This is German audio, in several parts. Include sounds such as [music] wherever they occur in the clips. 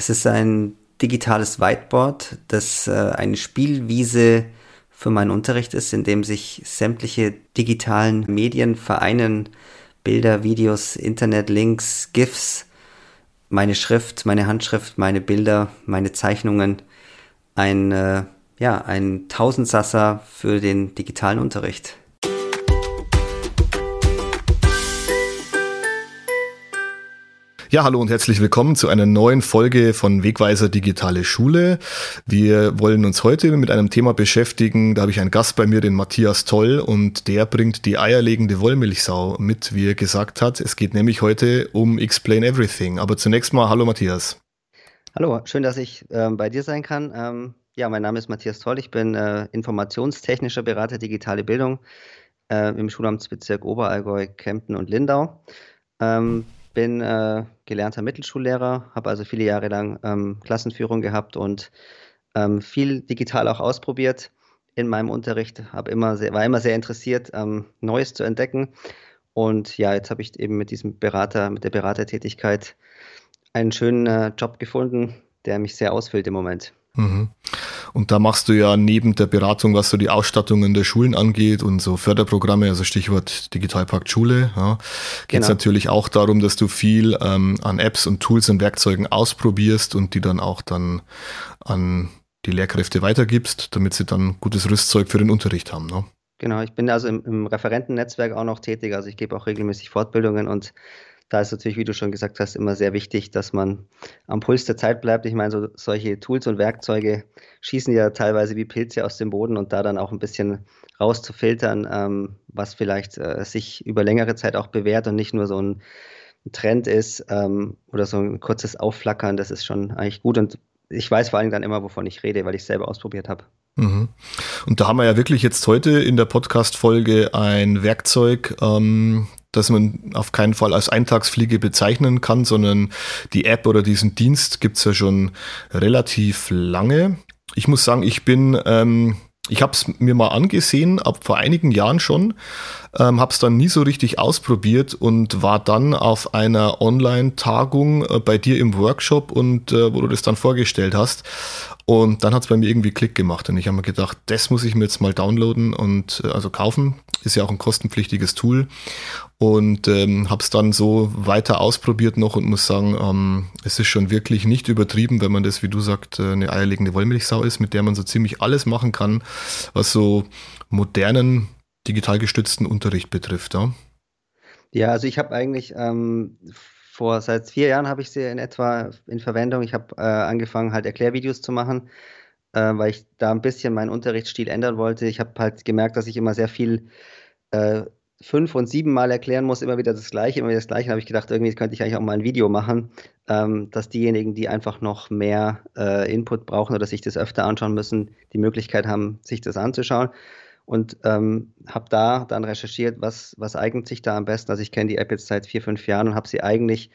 Es ist ein digitales Whiteboard, das äh, eine Spielwiese für meinen Unterricht ist, in dem sich sämtliche digitalen Medien vereinen, Bilder, Videos, Internetlinks, GIFs, meine Schrift, meine Handschrift, meine Bilder, meine Zeichnungen, ein, äh, ja, ein Tausendsasser für den digitalen Unterricht. Ja, hallo und herzlich willkommen zu einer neuen Folge von Wegweiser Digitale Schule. Wir wollen uns heute mit einem Thema beschäftigen. Da habe ich einen Gast bei mir, den Matthias Toll, und der bringt die eierlegende Wollmilchsau mit, wie er gesagt hat. Es geht nämlich heute um Explain Everything. Aber zunächst mal, hallo Matthias. Hallo, schön, dass ich ähm, bei dir sein kann. Ähm, ja, mein Name ist Matthias Toll. Ich bin äh, informationstechnischer Berater digitale Bildung äh, im Schulamtsbezirk Oberallgäu, Kempten und Lindau. Ähm, bin äh, gelernter Mittelschullehrer, habe also viele Jahre lang ähm, Klassenführung gehabt und ähm, viel digital auch ausprobiert in meinem Unterricht. immer sehr, war immer sehr interessiert, ähm, Neues zu entdecken. Und ja, jetzt habe ich eben mit diesem Berater, mit der Beratertätigkeit einen schönen äh, Job gefunden, der mich sehr ausfüllt im Moment. Mhm. Und da machst du ja neben der Beratung, was so die Ausstattungen der Schulen angeht und so Förderprogramme, also Stichwort Digitalpakt Schule, ja, geht es genau. natürlich auch darum, dass du viel ähm, an Apps und Tools und Werkzeugen ausprobierst und die dann auch dann an die Lehrkräfte weitergibst, damit sie dann gutes Rüstzeug für den Unterricht haben. Ne? Genau, ich bin also im, im Referentennetzwerk auch noch tätig, also ich gebe auch regelmäßig Fortbildungen und da ist natürlich, wie du schon gesagt hast, immer sehr wichtig, dass man am Puls der Zeit bleibt. Ich meine, so, solche Tools und Werkzeuge schießen ja teilweise wie Pilze aus dem Boden und da dann auch ein bisschen rauszufiltern, ähm, was vielleicht äh, sich über längere Zeit auch bewährt und nicht nur so ein Trend ist ähm, oder so ein kurzes Aufflackern, das ist schon eigentlich gut und ich weiß vor allem dann immer, wovon ich rede, weil ich es selber ausprobiert habe. Mhm. Und da haben wir ja wirklich jetzt heute in der Podcast-Folge ein Werkzeug, ähm, das man auf keinen Fall als Eintagsfliege bezeichnen kann, sondern die App oder diesen Dienst gibt's ja schon relativ lange. Ich muss sagen, ich bin, ähm, ich habe es mir mal angesehen, ab vor einigen Jahren schon, ähm, habe es dann nie so richtig ausprobiert und war dann auf einer Online-Tagung äh, bei dir im Workshop und äh, wo du das dann vorgestellt hast. Und dann hat es bei mir irgendwie Klick gemacht und ich habe mir gedacht, das muss ich mir jetzt mal downloaden und äh, also kaufen. Ist ja auch ein kostenpflichtiges Tool. Und ähm, habe es dann so weiter ausprobiert noch und muss sagen, ähm, es ist schon wirklich nicht übertrieben, wenn man das, wie du sagst, äh, eine eierlegende Wollmilchsau ist, mit der man so ziemlich alles machen kann, was so modernen, digital gestützten Unterricht betrifft. Ja, ja also ich habe eigentlich ähm, vor seit vier Jahren habe ich sie in etwa in Verwendung. Ich habe äh, angefangen, halt Erklärvideos zu machen, äh, weil ich da ein bisschen meinen Unterrichtsstil ändern wollte. Ich habe halt gemerkt, dass ich immer sehr viel äh, fünf und sieben Mal erklären muss, immer wieder das Gleiche, immer wieder das Gleiche. Habe ich gedacht, irgendwie könnte ich eigentlich auch mal ein Video machen, ähm, dass diejenigen, die einfach noch mehr äh, Input brauchen oder sich das öfter anschauen müssen, die Möglichkeit haben, sich das anzuschauen und ähm, habe da dann recherchiert, was, was eignet sich da am besten. Also ich kenne die App jetzt seit vier, fünf Jahren und habe sie eigentlich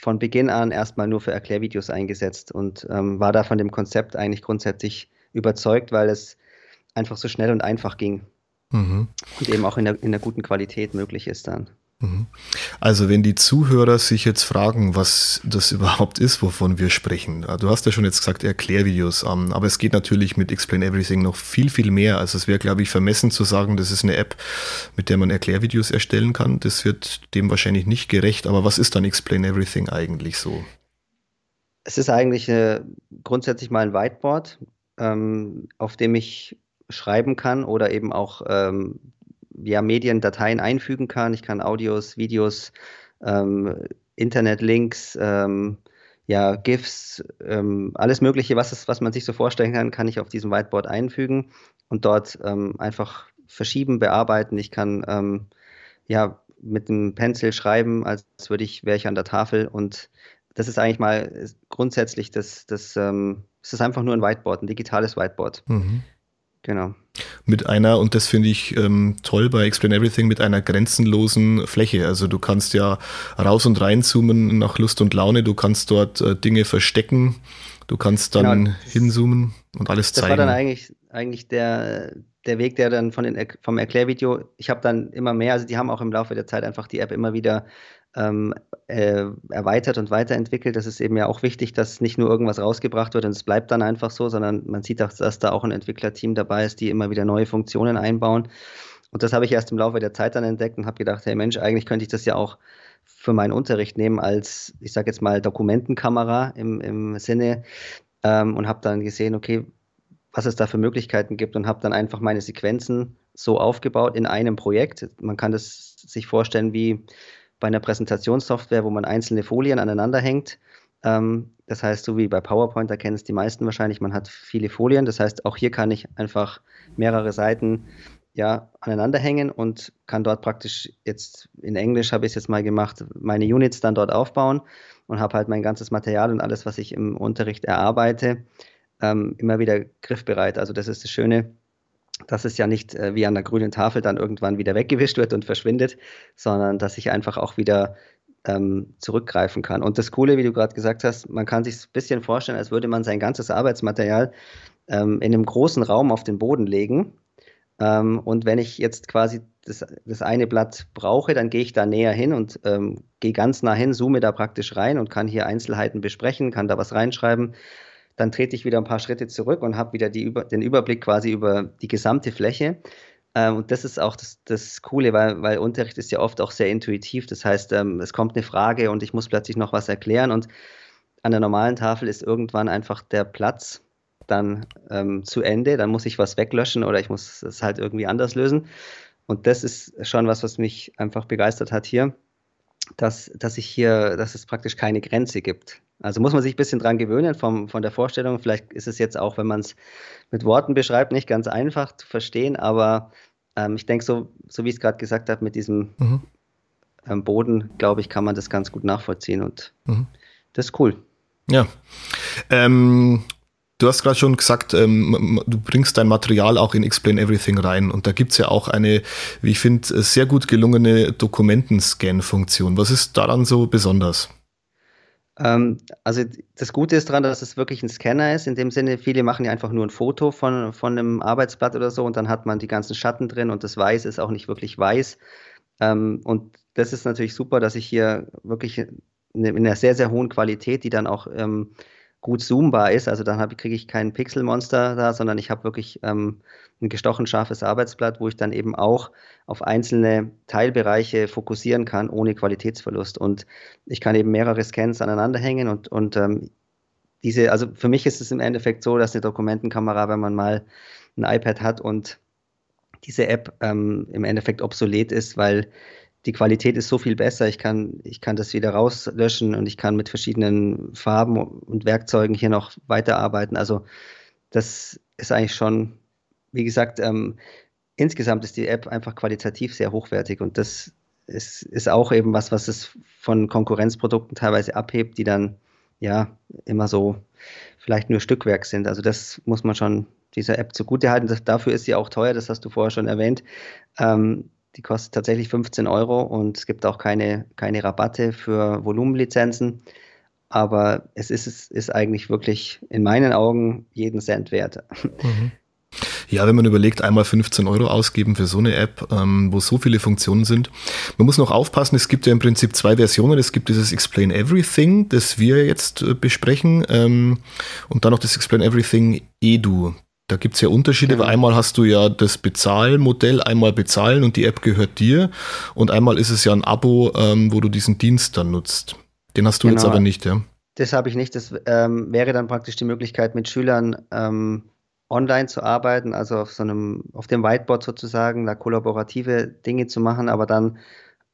von Beginn an erstmal nur für Erklärvideos eingesetzt und ähm, war da von dem Konzept eigentlich grundsätzlich überzeugt, weil es einfach so schnell und einfach ging. Mhm. Und eben auch in der, in der guten Qualität möglich ist dann. Mhm. Also wenn die Zuhörer sich jetzt fragen, was das [laughs] überhaupt ist, wovon wir sprechen. Du hast ja schon jetzt gesagt Erklärvideos, aber es geht natürlich mit Explain Everything noch viel, viel mehr. Also es wäre, glaube ich, vermessen zu sagen, das ist eine App, mit der man Erklärvideos erstellen kann. Das wird dem wahrscheinlich nicht gerecht. Aber was ist dann Explain Everything eigentlich so? Es ist eigentlich äh, grundsätzlich mal ein Whiteboard, ähm, auf dem ich schreiben kann oder eben auch ähm, ja, Mediendateien einfügen kann. Ich kann Audios, Videos, ähm, Internetlinks, ähm, ja, GIFs, ähm, alles Mögliche, was, es, was man sich so vorstellen kann, kann ich auf diesem Whiteboard einfügen und dort ähm, einfach verschieben, bearbeiten. Ich kann ähm, ja mit einem Pencil schreiben, als würde ich, wäre ich an der Tafel und das ist eigentlich mal grundsätzlich das, das, ähm, es ist einfach nur ein Whiteboard, ein digitales Whiteboard. Mhm. Genau. Mit einer, und das finde ich ähm, toll bei Explain Everything, mit einer grenzenlosen Fläche. Also du kannst ja raus und reinzoomen nach Lust und Laune, du kannst dort äh, Dinge verstecken, du kannst dann genau, hinzoomen und alles zeigen. Das war dann eigentlich, eigentlich der, der Weg, der dann von den, vom Erklärvideo, ich habe dann immer mehr, also die haben auch im Laufe der Zeit einfach die App immer wieder ähm, äh, erweitert und weiterentwickelt. Das ist eben ja auch wichtig, dass nicht nur irgendwas rausgebracht wird und es bleibt dann einfach so, sondern man sieht auch, dass da auch ein Entwicklerteam dabei ist, die immer wieder neue Funktionen einbauen. Und das habe ich erst im Laufe der Zeit dann entdeckt und habe gedacht, hey Mensch, eigentlich könnte ich das ja auch für meinen Unterricht nehmen als, ich sage jetzt mal, Dokumentenkamera im, im Sinne ähm, und habe dann gesehen, okay, was es da für Möglichkeiten gibt und habe dann einfach meine Sequenzen so aufgebaut in einem Projekt. Man kann das sich vorstellen wie bei einer Präsentationssoftware, wo man einzelne Folien aneinander hängt. Ähm, das heißt, so wie bei PowerPoint, da kennen es die meisten wahrscheinlich, man hat viele Folien. Das heißt, auch hier kann ich einfach mehrere Seiten ja, aneinander hängen und kann dort praktisch jetzt in Englisch habe ich es jetzt mal gemacht, meine Units dann dort aufbauen und habe halt mein ganzes Material und alles, was ich im Unterricht erarbeite, ähm, immer wieder griffbereit. Also das ist das Schöne, dass es ja nicht äh, wie an der grünen Tafel dann irgendwann wieder weggewischt wird und verschwindet, sondern dass ich einfach auch wieder ähm, zurückgreifen kann. Und das Coole, wie du gerade gesagt hast, man kann sich ein bisschen vorstellen, als würde man sein ganzes Arbeitsmaterial ähm, in einem großen Raum auf den Boden legen. Ähm, und wenn ich jetzt quasi das, das eine Blatt brauche, dann gehe ich da näher hin und ähm, gehe ganz nah hin, zoome da praktisch rein und kann hier Einzelheiten besprechen, kann da was reinschreiben dann trete ich wieder ein paar Schritte zurück und habe wieder die, den Überblick quasi über die gesamte Fläche. Ähm, und das ist auch das, das Coole, weil, weil, Unterricht ist ja oft auch sehr intuitiv. Das heißt, ähm, es kommt eine Frage und ich muss plötzlich noch was erklären. Und an der normalen Tafel ist irgendwann einfach der Platz dann ähm, zu Ende. Dann muss ich was weglöschen oder ich muss es halt irgendwie anders lösen. Und das ist schon was, was mich einfach begeistert hat hier, dass, dass ich hier, dass es praktisch keine Grenze gibt. Also muss man sich ein bisschen dran gewöhnen vom, von der Vorstellung. Vielleicht ist es jetzt auch, wenn man es mit Worten beschreibt, nicht ganz einfach zu verstehen, aber ähm, ich denke, so, so wie ich es gerade gesagt habe, mit diesem mhm. ähm, Boden, glaube ich, kann man das ganz gut nachvollziehen und mhm. das ist cool. Ja. Ähm, du hast gerade schon gesagt, ähm, du bringst dein Material auch in Explain Everything rein und da gibt es ja auch eine, wie ich finde, sehr gut gelungene Dokumentenscan-Funktion. Was ist daran so besonders? Ähm, also das Gute ist daran, dass es wirklich ein Scanner ist. In dem Sinne, viele machen ja einfach nur ein Foto von, von einem Arbeitsblatt oder so und dann hat man die ganzen Schatten drin und das Weiß ist auch nicht wirklich weiß. Ähm, und das ist natürlich super, dass ich hier wirklich in einer sehr, sehr hohen Qualität, die dann auch ähm, gut zoombar ist. Also dann kriege ich kein Pixelmonster da, sondern ich habe wirklich ähm, ein gestochen scharfes Arbeitsblatt, wo ich dann eben auch auf einzelne Teilbereiche fokussieren kann, ohne Qualitätsverlust. Und ich kann eben mehrere Scans aneinander hängen und, und ähm, diese, also für mich ist es im Endeffekt so, dass eine Dokumentenkamera, wenn man mal ein iPad hat und diese App ähm, im Endeffekt obsolet ist, weil die Qualität ist so viel besser. Ich kann, ich kann das wieder rauslöschen und ich kann mit verschiedenen Farben und Werkzeugen hier noch weiterarbeiten. Also das ist eigentlich schon, wie gesagt, ähm, insgesamt ist die App einfach qualitativ sehr hochwertig und das ist, ist auch eben was, was es von Konkurrenzprodukten teilweise abhebt, die dann ja immer so vielleicht nur Stückwerk sind. Also das muss man schon dieser App zugutehalten. Dafür ist sie auch teuer, das hast du vorher schon erwähnt. Ähm, die kostet tatsächlich 15 Euro und es gibt auch keine, keine Rabatte für Volumenlizenzen. Aber es ist, es ist eigentlich wirklich in meinen Augen jeden Cent wert. Mhm. Ja, wenn man überlegt, einmal 15 Euro ausgeben für so eine App, ähm, wo so viele Funktionen sind. Man muss noch aufpassen, es gibt ja im Prinzip zwei Versionen. Es gibt dieses Explain Everything, das wir jetzt äh, besprechen, ähm, und dann noch das Explain Everything Edu. Da gibt es ja Unterschiede, genau. weil einmal hast du ja das Bezahlmodell, einmal bezahlen und die App gehört dir und einmal ist es ja ein Abo, ähm, wo du diesen Dienst dann nutzt. Den hast du genau. jetzt aber nicht, ja? Das habe ich nicht. Das ähm, wäre dann praktisch die Möglichkeit, mit Schülern ähm, online zu arbeiten, also auf so einem, auf dem Whiteboard sozusagen, da kollaborative Dinge zu machen, aber dann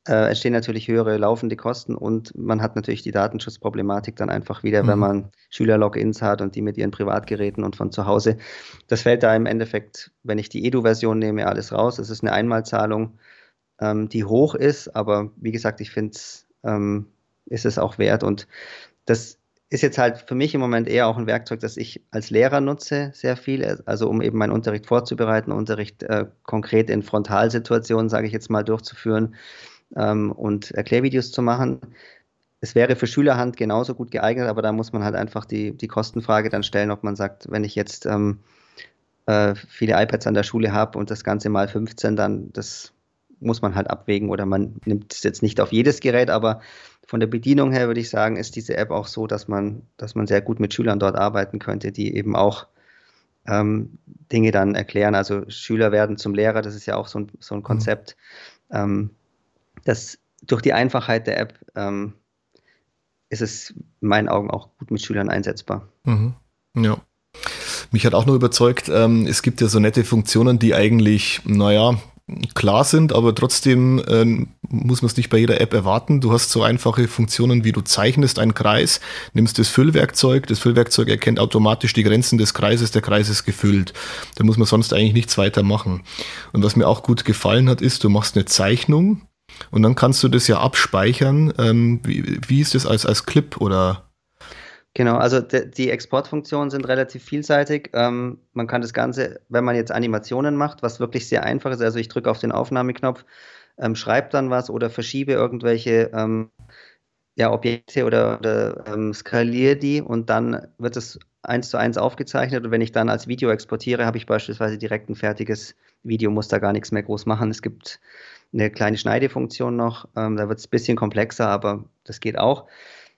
äh, entstehen natürlich höhere laufende Kosten und man hat natürlich die Datenschutzproblematik dann einfach wieder, mhm. wenn man Schüler-Logins hat und die mit ihren Privatgeräten und von zu Hause. Das fällt da im Endeffekt, wenn ich die Edu-Version nehme, alles raus. Es ist eine Einmalzahlung, ähm, die hoch ist, aber wie gesagt, ich finde es ähm, ist es auch wert und das ist jetzt halt für mich im Moment eher auch ein Werkzeug, das ich als Lehrer nutze, sehr viel, also um eben meinen Unterricht vorzubereiten, Unterricht äh, konkret in Frontalsituationen, sage ich jetzt mal, durchzuführen ähm, und Erklärvideos zu machen. Es wäre für Schülerhand genauso gut geeignet, aber da muss man halt einfach die, die Kostenfrage dann stellen, ob man sagt, wenn ich jetzt ähm, äh, viele iPads an der Schule habe und das Ganze mal 15, dann das muss man halt abwägen oder man nimmt es jetzt nicht auf jedes Gerät, aber von der Bedienung her würde ich sagen, ist diese App auch so, dass man, dass man sehr gut mit Schülern dort arbeiten könnte, die eben auch ähm, Dinge dann erklären. Also Schüler werden zum Lehrer, das ist ja auch so ein, so ein mhm. Konzept. Mhm. Ähm, das durch die Einfachheit der App ähm, ist es in meinen Augen auch gut mit Schülern einsetzbar. Mhm. Ja. Mich hat auch nur überzeugt, ähm, es gibt ja so nette Funktionen, die eigentlich, naja, klar sind, aber trotzdem äh, muss man es nicht bei jeder App erwarten. Du hast so einfache Funktionen, wie du zeichnest einen Kreis, nimmst das Füllwerkzeug, das Füllwerkzeug erkennt automatisch die Grenzen des Kreises, der Kreis ist gefüllt. Da muss man sonst eigentlich nichts weiter machen. Und was mir auch gut gefallen hat, ist, du machst eine Zeichnung und dann kannst du das ja abspeichern. Ähm, wie, wie ist das als, als Clip oder Genau, also die Exportfunktionen sind relativ vielseitig. Ähm, man kann das Ganze, wenn man jetzt Animationen macht, was wirklich sehr einfach ist, also ich drücke auf den Aufnahmeknopf, ähm, schreibe dann was oder verschiebe irgendwelche ähm, ja, Objekte oder, oder ähm, skaliere die und dann wird es eins zu eins aufgezeichnet und wenn ich dann als Video exportiere, habe ich beispielsweise direkt ein fertiges Video, muss da gar nichts mehr groß machen. Es gibt eine kleine Schneidefunktion noch, ähm, da wird es ein bisschen komplexer, aber das geht auch.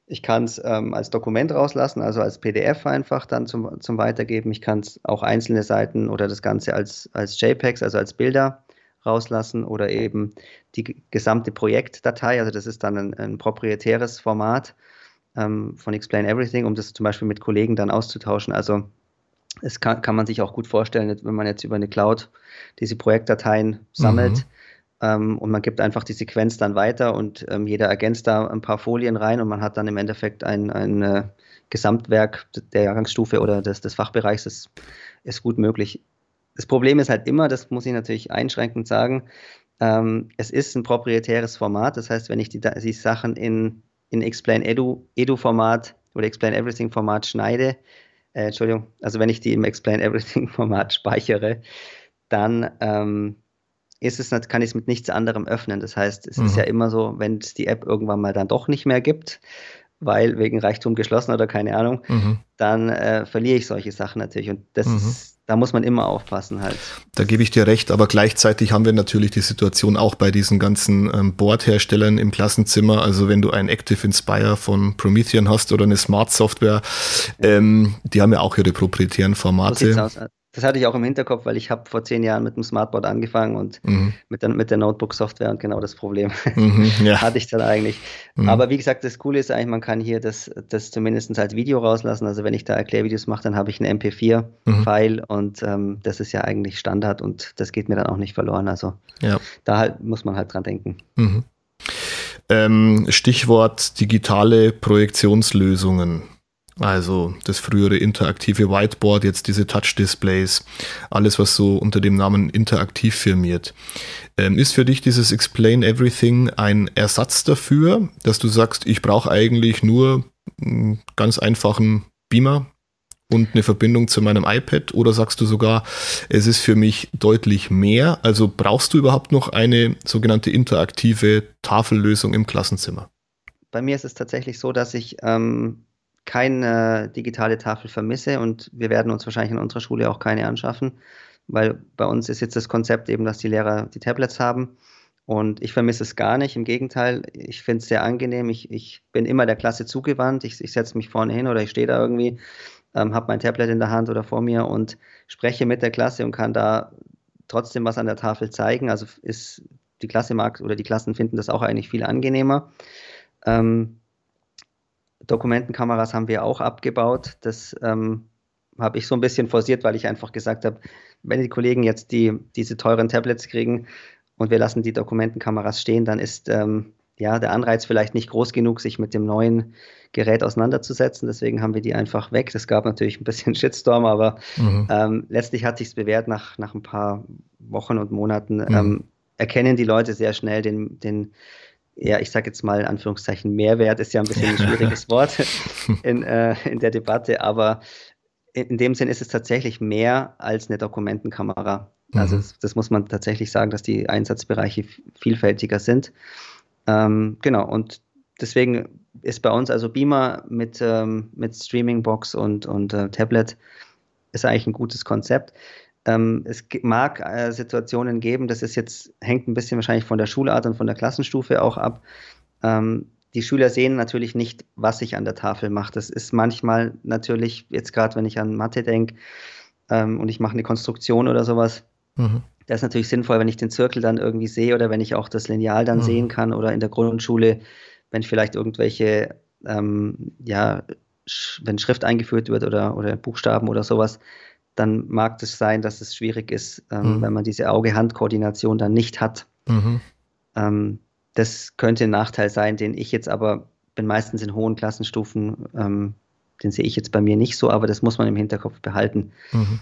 Ich kann es ähm, als Dokument rauslassen, also als PDF einfach dann zum, zum Weitergeben. Ich kann es auch einzelne Seiten oder das Ganze als, als JPEGs, also als Bilder rauslassen oder eben die gesamte Projektdatei. Also das ist dann ein, ein proprietäres Format ähm, von Explain Everything, um das zum Beispiel mit Kollegen dann auszutauschen. Also es kann, kann man sich auch gut vorstellen, wenn man jetzt über eine Cloud diese Projektdateien sammelt. Mhm ähm, und man gibt einfach die Sequenz dann weiter und ähm, jeder ergänzt da ein paar Folien rein und man hat dann im Endeffekt ein, ein äh, Gesamtwerk der Jahrgangsstufe oder des, des Fachbereichs. Das ist gut möglich. Das Problem ist halt immer, das muss ich natürlich einschränkend sagen, ähm, es ist ein proprietäres Format. Das heißt, wenn ich die, die Sachen in, in Explain Edu, Edu Format oder Explain Everything Format schneide, äh, Entschuldigung, also wenn ich die im Explain Everything Format speichere, dann ähm, ist es, kann ich es mit nichts anderem öffnen. Das heißt, es mhm. ist ja immer so, wenn es die App irgendwann mal dann doch nicht mehr gibt, weil wegen Reichtum geschlossen oder keine Ahnung, mhm. dann äh, verliere ich solche Sachen natürlich. Und das mhm. ist, da muss man immer aufpassen halt. Da gebe ich dir recht, aber gleichzeitig haben wir natürlich die Situation auch bei diesen ganzen ähm, Boardherstellern im Klassenzimmer. Also wenn du ein Active Inspire von Promethean hast oder eine Smart Software, ähm, die haben ja auch ihre proprietären Formate. So das hatte ich auch im Hinterkopf, weil ich habe vor zehn Jahren mit dem Smartboard angefangen und mhm. mit, der, mit der Notebook-Software und genau das Problem [laughs] mhm, ja. [laughs] hatte ich dann eigentlich. Mhm. Aber wie gesagt, das Coole ist eigentlich, man kann hier das, das zumindest als Video rauslassen. Also wenn ich da Erklärvideos mache, dann habe ich einen MP4-File mhm. und ähm, das ist ja eigentlich Standard und das geht mir dann auch nicht verloren. Also ja. da halt, muss man halt dran denken. Mhm. Ähm, Stichwort digitale Projektionslösungen. Also das frühere interaktive Whiteboard, jetzt diese Touch-Displays, alles, was so unter dem Namen interaktiv firmiert. Ähm, ist für dich dieses Explain Everything ein Ersatz dafür, dass du sagst, ich brauche eigentlich nur einen ganz einfachen Beamer und eine Verbindung zu meinem iPad oder sagst du sogar, es ist für mich deutlich mehr? Also brauchst du überhaupt noch eine sogenannte interaktive Tafellösung im Klassenzimmer? Bei mir ist es tatsächlich so, dass ich ähm, keine digitale Tafel vermisse und wir werden uns wahrscheinlich in unserer Schule auch keine anschaffen, weil bei uns ist jetzt das Konzept eben, dass die Lehrer die Tablets haben und ich vermisse es gar nicht. Im Gegenteil, ich finde es sehr angenehm. Ich, ich bin immer der Klasse zugewandt. Ich, ich setze mich vorne hin oder ich stehe da irgendwie, ähm, habe mein Tablet in der Hand oder vor mir und spreche mit der Klasse und kann da trotzdem was an der Tafel zeigen. Also ist die Klasse mag oder die Klassen finden das auch eigentlich viel angenehmer. Ähm, Dokumentenkameras haben wir auch abgebaut. Das ähm, habe ich so ein bisschen forciert, weil ich einfach gesagt habe, wenn die Kollegen jetzt die, diese teuren Tablets kriegen und wir lassen die Dokumentenkameras stehen, dann ist ähm, ja der Anreiz vielleicht nicht groß genug, sich mit dem neuen Gerät auseinanderzusetzen. Deswegen haben wir die einfach weg. Das gab natürlich ein bisschen [laughs] Shitstorm, aber mhm. ähm, letztlich hat sich bewährt nach, nach ein paar Wochen und Monaten. Mhm. Ähm, erkennen die Leute sehr schnell den, den ja, ich sage jetzt mal in Anführungszeichen Mehrwert, ist ja ein bisschen ein schwieriges [laughs] Wort in, äh, in der Debatte, aber in, dem Sinn ist es tatsächlich mehr als eine Dokumentenkamera. Also mhm. das, das, muss man tatsächlich sagen, dass die Einsatzbereiche vielfältiger sind. Ähm, genau, und deswegen ist bei uns also Beamer mit, ähm, mit Streamingbox und, und äh, Tablet ist eigentlich ein gutes Konzept. Ähm, es mag äh, Situationen geben, das ist jetzt, hängt ein bisschen wahrscheinlich von der Schulart und von der Klassenstufe auch ab. Ähm, die Schüler sehen natürlich nicht, was ich an der Tafel mache. Das ist manchmal natürlich, jetzt gerade wenn ich an Mathe denke ähm, und ich mache eine Konstruktion oder sowas, mhm. das ist natürlich sinnvoll, wenn ich den Zirkel dann irgendwie sehe oder wenn ich auch das Lineal dann mhm. sehen kann oder in der Grundschule, wenn ich vielleicht irgendwelche, ähm, ja, sch wenn Schrift eingeführt wird oder, oder Buchstaben oder sowas, dann mag es sein, dass es schwierig ist, ähm, mhm. wenn man diese Auge-Hand-Koordination dann nicht hat. Mhm. Ähm, das könnte ein Nachteil sein, den ich jetzt aber bin meistens in hohen Klassenstufen, ähm, den sehe ich jetzt bei mir nicht so, aber das muss man im Hinterkopf behalten. Mhm.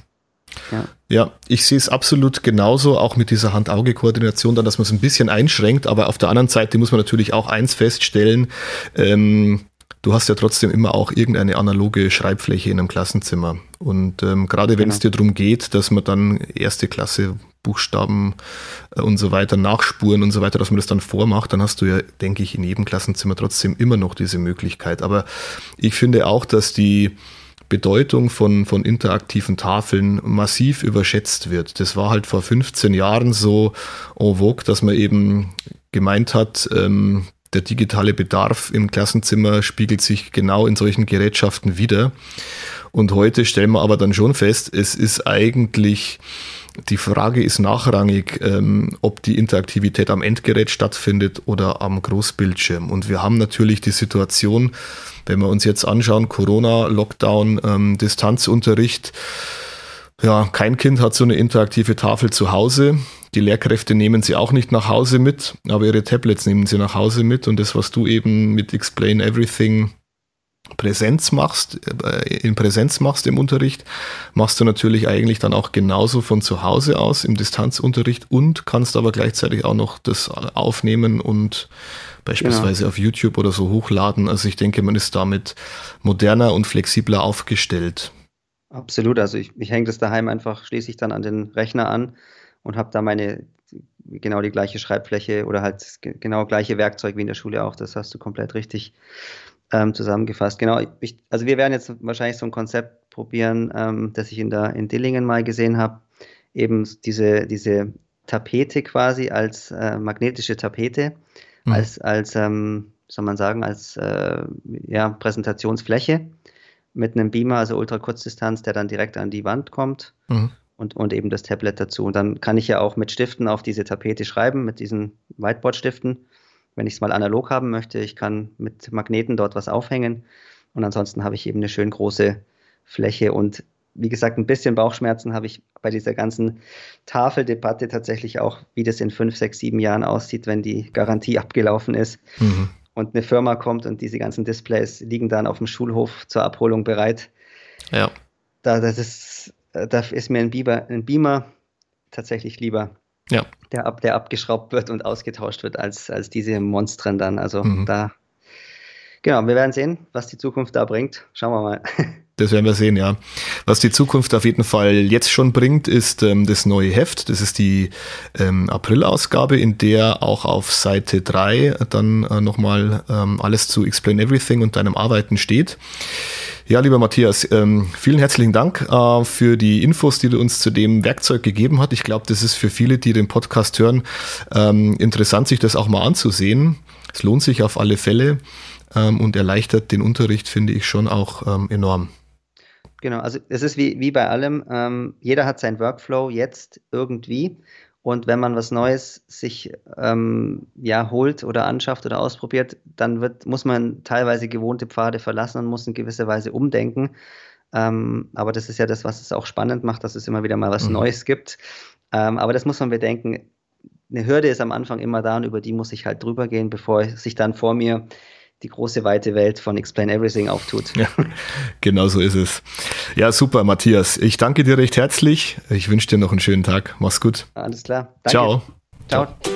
Ja. ja. ich sehe es absolut genauso, auch mit dieser Hand-Auge-Koordination, dann, dass man es ein bisschen einschränkt, aber auf der anderen Seite muss man natürlich auch eins feststellen, ähm, du hast ja trotzdem immer auch irgendeine analoge Schreibfläche in einem Klassenzimmer. Und ähm, gerade wenn genau. es dir darum geht, dass man dann erste Klasse Buchstaben äh, und so weiter nachspuren und so weiter, dass man das dann vormacht, dann hast du ja, denke ich, in jedem Klassenzimmer trotzdem immer noch diese Möglichkeit. Aber ich finde auch, dass die Bedeutung von, von interaktiven Tafeln massiv überschätzt wird. Das war halt vor 15 Jahren so en vogue, dass man eben gemeint hat, ähm, der digitale Bedarf im Klassenzimmer spiegelt sich genau in solchen Gerätschaften wieder. Und heute stellen wir aber dann schon fest, es ist eigentlich, die Frage ist nachrangig, ähm, ob die Interaktivität am Endgerät stattfindet oder am Großbildschirm. Und wir haben natürlich die Situation, wenn wir uns jetzt anschauen, Corona, Lockdown, ähm, Distanzunterricht, ja, kein Kind hat so eine interaktive Tafel zu Hause. Die Lehrkräfte nehmen sie auch nicht nach Hause mit, aber ihre Tablets nehmen sie nach Hause mit. Und das, was du eben mit Explain Everything Präsenz machst, äh, in Präsenz machst im Unterricht, machst du natürlich eigentlich dann auch genauso von zu Hause aus im Distanzunterricht und kannst aber gleichzeitig auch noch das aufnehmen und beispielsweise genau. auf YouTube oder so hochladen. Also ich denke, man ist damit moderner und flexibler aufgestellt. Absolut. Also ich, ich hänge das daheim einfach, schließe ich dann an den Rechner an und habe da meine genau die gleiche Schreibfläche oder halt genau gleiche Werkzeug wie in der Schule auch. Das hast du komplett richtig ähm, zusammengefasst. Genau, ich, also wir werden jetzt wahrscheinlich so ein Konzept probieren, ähm, das ich in, der, in Dillingen mal gesehen habe. Eben diese, diese Tapete quasi als äh, magnetische Tapete, mhm. als, als ähm, soll man sagen, als äh, ja, Präsentationsfläche mit einem Beamer, also Ultrakurzdistanz, der dann direkt an die Wand kommt. Mhm und, und eben das Tablet dazu. Und dann kann ich ja auch mit Stiften auf diese Tapete schreiben, mit diesen Whiteboard-Stiften, wenn ich es mal analog haben möchte. Ich kann mit Magneten dort was aufhängen und ansonsten habe ich eben eine schön große Fläche und wie gesagt, ein bisschen Bauchschmerzen habe ich bei dieser ganzen Tafeldebatte tatsächlich auch, wie das in fünf, sechs, sieben Jahren aussieht, wenn die Garantie [laughs] abgelaufen ist mhm. und eine Firma kommt und diese ganzen Displays liegen dann auf dem Schulhof zur Abholung bereit. Ja. Da, das ist da ist mir ein, Biber, ein Beamer tatsächlich lieber, ja. der, ab, der abgeschraubt wird und ausgetauscht wird, als, als diese Monstren dann. Also mhm. da, genau, wir werden sehen, was die Zukunft da bringt. Schauen wir mal. [laughs] Das werden wir sehen, ja. Was die Zukunft auf jeden Fall jetzt schon bringt, ist ähm, das neue Heft. Das ist die ähm, April-Ausgabe, in der auch auf Seite 3 dann äh, nochmal ähm, alles zu Explain Everything und deinem Arbeiten steht. Ja, lieber Matthias, ähm, vielen herzlichen Dank äh, für die Infos, die du uns zu dem Werkzeug gegeben hast. Ich glaube, das ist für viele, die den Podcast hören, ähm, interessant, sich das auch mal anzusehen. Es lohnt sich auf alle Fälle ähm, und erleichtert den Unterricht, finde ich schon auch ähm, enorm. Genau, also es ist wie, wie bei allem, ähm, jeder hat seinen Workflow jetzt irgendwie und wenn man was Neues sich ähm, ja, holt oder anschafft oder ausprobiert, dann wird, muss man teilweise gewohnte Pfade verlassen und muss in gewisser Weise umdenken. Ähm, aber das ist ja das, was es auch spannend macht, dass es immer wieder mal was mhm. Neues gibt. Ähm, aber das muss man bedenken. Eine Hürde ist am Anfang immer da und über die muss ich halt drüber gehen, bevor sich dann vor mir die große weite Welt von Explain Everything auftut. Ja, genau so ist es. Ja, super, Matthias. Ich danke dir recht herzlich. Ich wünsche dir noch einen schönen Tag. Mach's gut. Alles klar. Danke. Ciao. Ciao. Ciao.